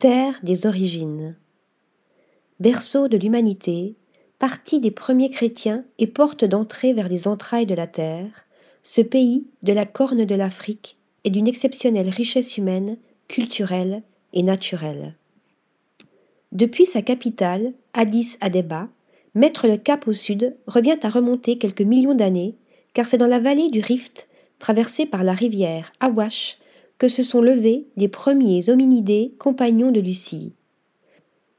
Terre des origines. Berceau de l'humanité, partie des premiers chrétiens et porte d'entrée vers les entrailles de la terre, ce pays de la corne de l'Afrique est d'une exceptionnelle richesse humaine, culturelle et naturelle. Depuis sa capitale, Addis Abeba, mettre le cap au sud revient à remonter quelques millions d'années, car c'est dans la vallée du Rift, traversée par la rivière Awash, que se sont levés les premiers hominidés compagnons de Lucie.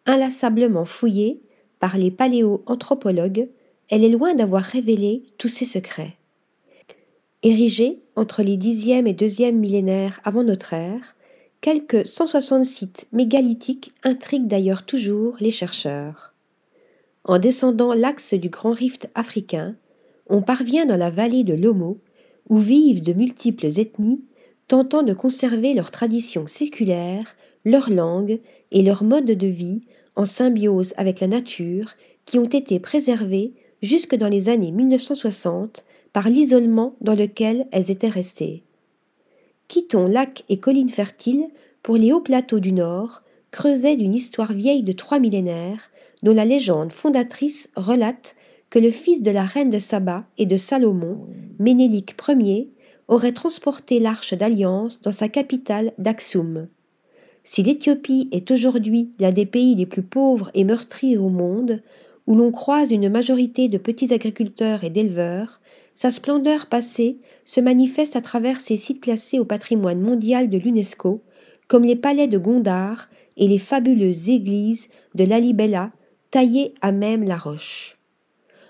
Inlassablement fouillée par les paléoanthropologues, elle est loin d'avoir révélé tous ses secrets. Érigée entre les dixième et deuxième millénaires avant notre ère, quelques 160 sites mégalithiques intriguent d'ailleurs toujours les chercheurs. En descendant l'axe du grand rift africain, on parvient dans la vallée de l'Omo, où vivent de multiples ethnies tentant de conserver leurs traditions séculaires, leur langue et leur mode de vie en symbiose avec la nature qui ont été préservées jusque dans les années 1960 par l'isolement dans lequel elles étaient restées. Quittons lacs et collines fertiles pour les hauts plateaux du Nord, creusés d'une histoire vieille de trois millénaires, dont la légende fondatrice relate que le fils de la reine de Saba et de Salomon, Ménélique Ier, aurait transporté l'arche d'alliance dans sa capitale d'Aksum. Si l'Éthiopie est aujourd'hui l'un des pays les plus pauvres et meurtris au monde, où l'on croise une majorité de petits agriculteurs et d'éleveurs, sa splendeur passée se manifeste à travers ses sites classés au patrimoine mondial de l'UNESCO, comme les palais de Gondar et les fabuleuses églises de Lalibela taillées à même la roche.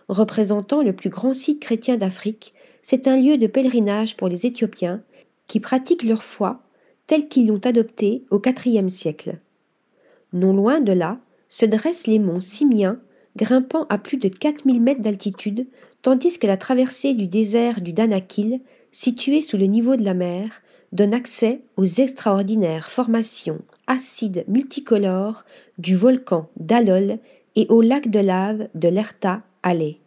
Représentant le plus grand site chrétien d'Afrique, c'est un lieu de pèlerinage pour les Éthiopiens qui pratiquent leur foi telle qu'ils l'ont adoptée au IVe siècle. Non loin de là se dressent les monts Simiens, grimpant à plus de 4000 mètres d'altitude, tandis que la traversée du désert du Danakil, situé sous le niveau de la mer, donne accès aux extraordinaires formations acides multicolores du volcan d'Alol et au lac de lave de l'Erta Alley.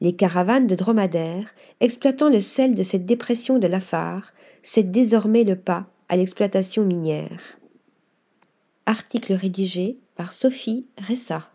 Les caravanes de dromadaires, exploitant le sel de cette dépression de l'Afar, cèdent désormais le pas à l'exploitation minière. Article rédigé par Sophie Ressa.